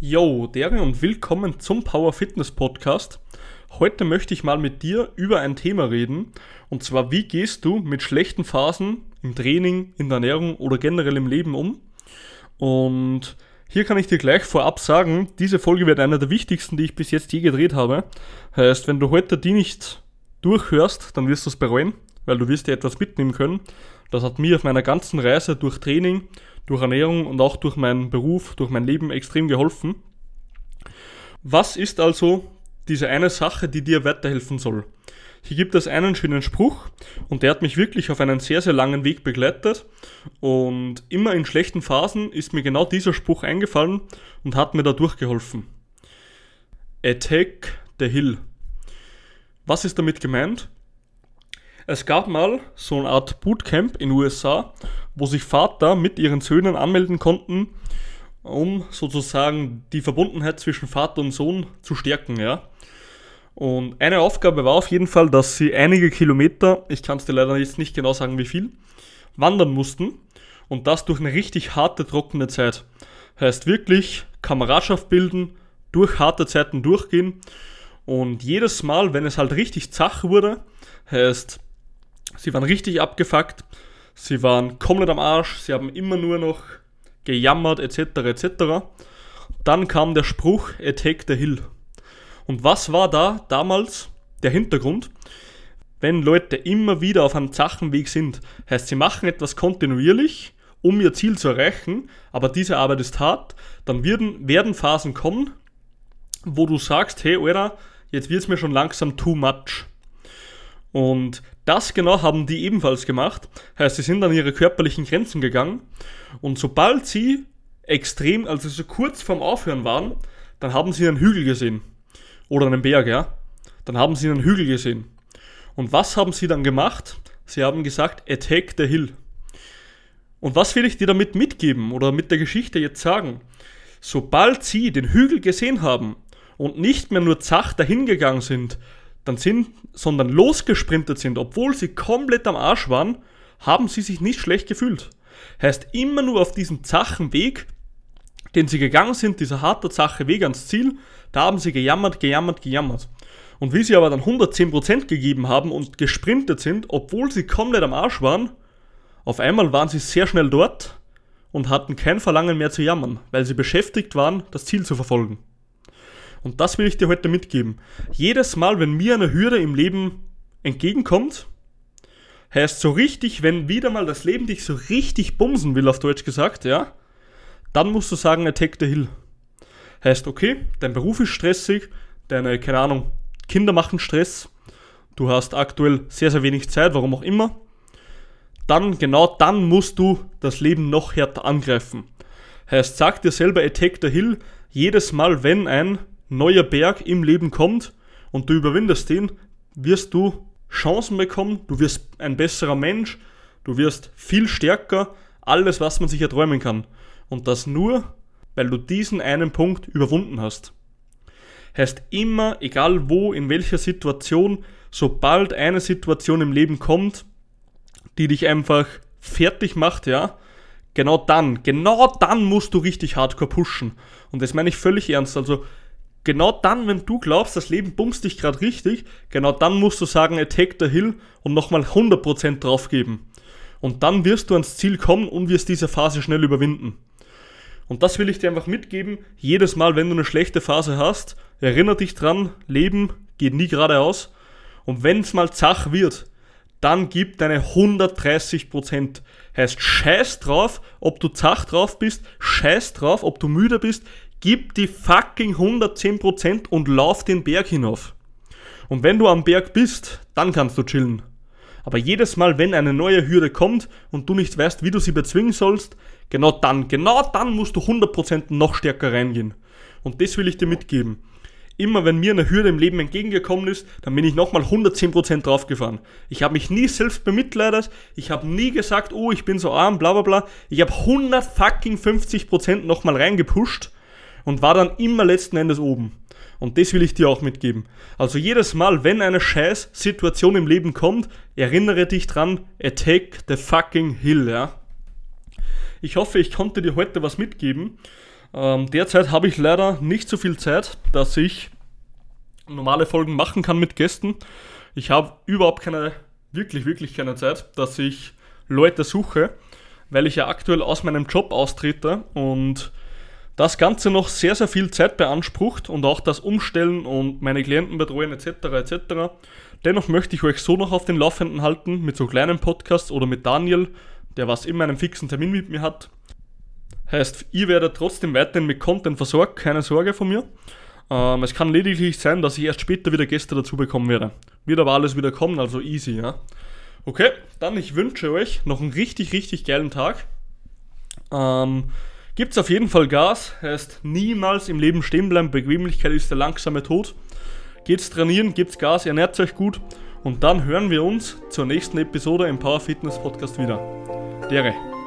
Yo, Dere und willkommen zum Power Fitness Podcast. Heute möchte ich mal mit dir über ein Thema reden. Und zwar, wie gehst du mit schlechten Phasen im Training, in der Ernährung oder generell im Leben um? Und hier kann ich dir gleich vorab sagen, diese Folge wird eine der wichtigsten, die ich bis jetzt je gedreht habe. Heißt, wenn du heute die nicht durchhörst, dann wirst du es bereuen, weil du wirst dir etwas mitnehmen können. Das hat mir auf meiner ganzen Reise durch Training, durch Ernährung und auch durch meinen Beruf, durch mein Leben extrem geholfen. Was ist also diese eine Sache, die dir weiterhelfen soll? Hier gibt es einen schönen Spruch und der hat mich wirklich auf einen sehr, sehr langen Weg begleitet. Und immer in schlechten Phasen ist mir genau dieser Spruch eingefallen und hat mir da durchgeholfen. Attack the Hill. Was ist damit gemeint? Es gab mal so eine Art Bootcamp in den USA, wo sich Vater mit ihren Söhnen anmelden konnten, um sozusagen die Verbundenheit zwischen Vater und Sohn zu stärken, ja. Und eine Aufgabe war auf jeden Fall, dass sie einige Kilometer, ich kann es dir leider jetzt nicht genau sagen wie viel, wandern mussten und das durch eine richtig harte, trockene Zeit. Heißt wirklich Kameradschaft bilden, durch harte Zeiten durchgehen und jedes Mal, wenn es halt richtig zach wurde, heißt Sie waren richtig abgefuckt. Sie waren komplett am Arsch. Sie haben immer nur noch gejammert etc. etc. Dann kam der Spruch Attack the Hill. Und was war da damals der Hintergrund? Wenn Leute immer wieder auf einem Zachenweg sind, heißt sie machen etwas kontinuierlich, um ihr Ziel zu erreichen, aber diese Arbeit ist hart, dann werden, werden Phasen kommen, wo du sagst, hey Alter, jetzt wird es mir schon langsam too much. Und das genau haben die ebenfalls gemacht. Heißt, sie sind an ihre körperlichen Grenzen gegangen. Und sobald sie extrem, also so kurz vorm Aufhören waren, dann haben sie einen Hügel gesehen. Oder einen Berg, ja. Dann haben sie einen Hügel gesehen. Und was haben sie dann gemacht? Sie haben gesagt, attack the hill. Und was will ich dir damit mitgeben oder mit der Geschichte jetzt sagen? Sobald sie den Hügel gesehen haben und nicht mehr nur zach dahingegangen sind, dann sind, sondern losgesprintet sind, obwohl sie komplett am Arsch waren, haben sie sich nicht schlecht gefühlt. Heißt, immer nur auf diesem zachen Weg, den sie gegangen sind, dieser harte zache Weg ans Ziel, da haben sie gejammert, gejammert, gejammert. Und wie sie aber dann 110% gegeben haben und gesprintet sind, obwohl sie komplett am Arsch waren, auf einmal waren sie sehr schnell dort und hatten kein Verlangen mehr zu jammern, weil sie beschäftigt waren, das Ziel zu verfolgen. Und das will ich dir heute mitgeben. Jedes Mal, wenn mir eine Hürde im Leben entgegenkommt, heißt so richtig, wenn wieder mal das Leben dich so richtig bumsen will, auf Deutsch gesagt, ja, dann musst du sagen, attack the hill. Heißt, okay, dein Beruf ist stressig, deine, keine Ahnung, Kinder machen Stress, du hast aktuell sehr, sehr wenig Zeit, warum auch immer, dann, genau dann musst du das Leben noch härter angreifen. Heißt, sag dir selber, attack the hill, jedes Mal, wenn ein neuer Berg im Leben kommt und du überwindest den, wirst du Chancen bekommen, du wirst ein besserer Mensch, du wirst viel stärker, alles, was man sich erträumen kann. Und das nur, weil du diesen einen Punkt überwunden hast. Heißt immer, egal wo, in welcher Situation, sobald eine Situation im Leben kommt, die dich einfach fertig macht, ja, genau dann, genau dann musst du richtig hardcore pushen. Und das meine ich völlig ernst. Also genau dann, wenn du glaubst, das Leben bumst dich gerade richtig, genau dann musst du sagen, attack the hill und nochmal 100% draufgeben. Und dann wirst du ans Ziel kommen und wirst diese Phase schnell überwinden. Und das will ich dir einfach mitgeben. Jedes Mal, wenn du eine schlechte Phase hast, erinnere dich dran, Leben geht nie geradeaus. Und wenn es mal zach wird, dann gib deine 130%. Heißt, scheiß drauf, ob du zach drauf bist, scheiß drauf, ob du müde bist, Gib die fucking 110% und lauf den Berg hinauf. Und wenn du am Berg bist, dann kannst du chillen. Aber jedes Mal, wenn eine neue Hürde kommt und du nicht weißt, wie du sie bezwingen sollst, genau dann, genau dann musst du 100% noch stärker reingehen. Und das will ich dir mitgeben. Immer wenn mir eine Hürde im Leben entgegengekommen ist, dann bin ich nochmal 110% draufgefahren. Ich habe mich nie selbst bemitleidet, ich habe nie gesagt, oh, ich bin so arm, bla bla bla. Ich habe 100 fucking 50% nochmal reingepusht und war dann immer letzten Endes oben. Und das will ich dir auch mitgeben. Also jedes Mal, wenn eine scheiß Situation im Leben kommt, erinnere dich dran, attack the fucking hill, ja. Ich hoffe, ich konnte dir heute was mitgeben. Ähm, derzeit habe ich leider nicht so viel Zeit, dass ich normale Folgen machen kann mit Gästen. Ich habe überhaupt keine, wirklich, wirklich keine Zeit, dass ich Leute suche, weil ich ja aktuell aus meinem Job austrete und das Ganze noch sehr, sehr viel Zeit beansprucht und auch das Umstellen und meine Klienten betreuen etc. etc. Dennoch möchte ich euch so noch auf den Laufenden halten mit so kleinen Podcasts oder mit Daniel, der was immer einen fixen Termin mit mir hat. Heißt, ihr werdet trotzdem weiterhin mit Content versorgt, keine Sorge von mir. Ähm, es kann lediglich sein, dass ich erst später wieder Gäste dazu bekommen werde. Wird aber alles wieder kommen, also easy, ja. Okay, dann ich wünsche euch noch einen richtig, richtig geilen Tag. Ähm, gibt's auf jeden Fall Gas, heißt niemals im Leben stehen bleiben, Bequemlichkeit ist der langsame Tod. Geht's trainieren, gibt's Gas, ernährt euch gut und dann hören wir uns zur nächsten Episode im Power Fitness Podcast wieder. Dere.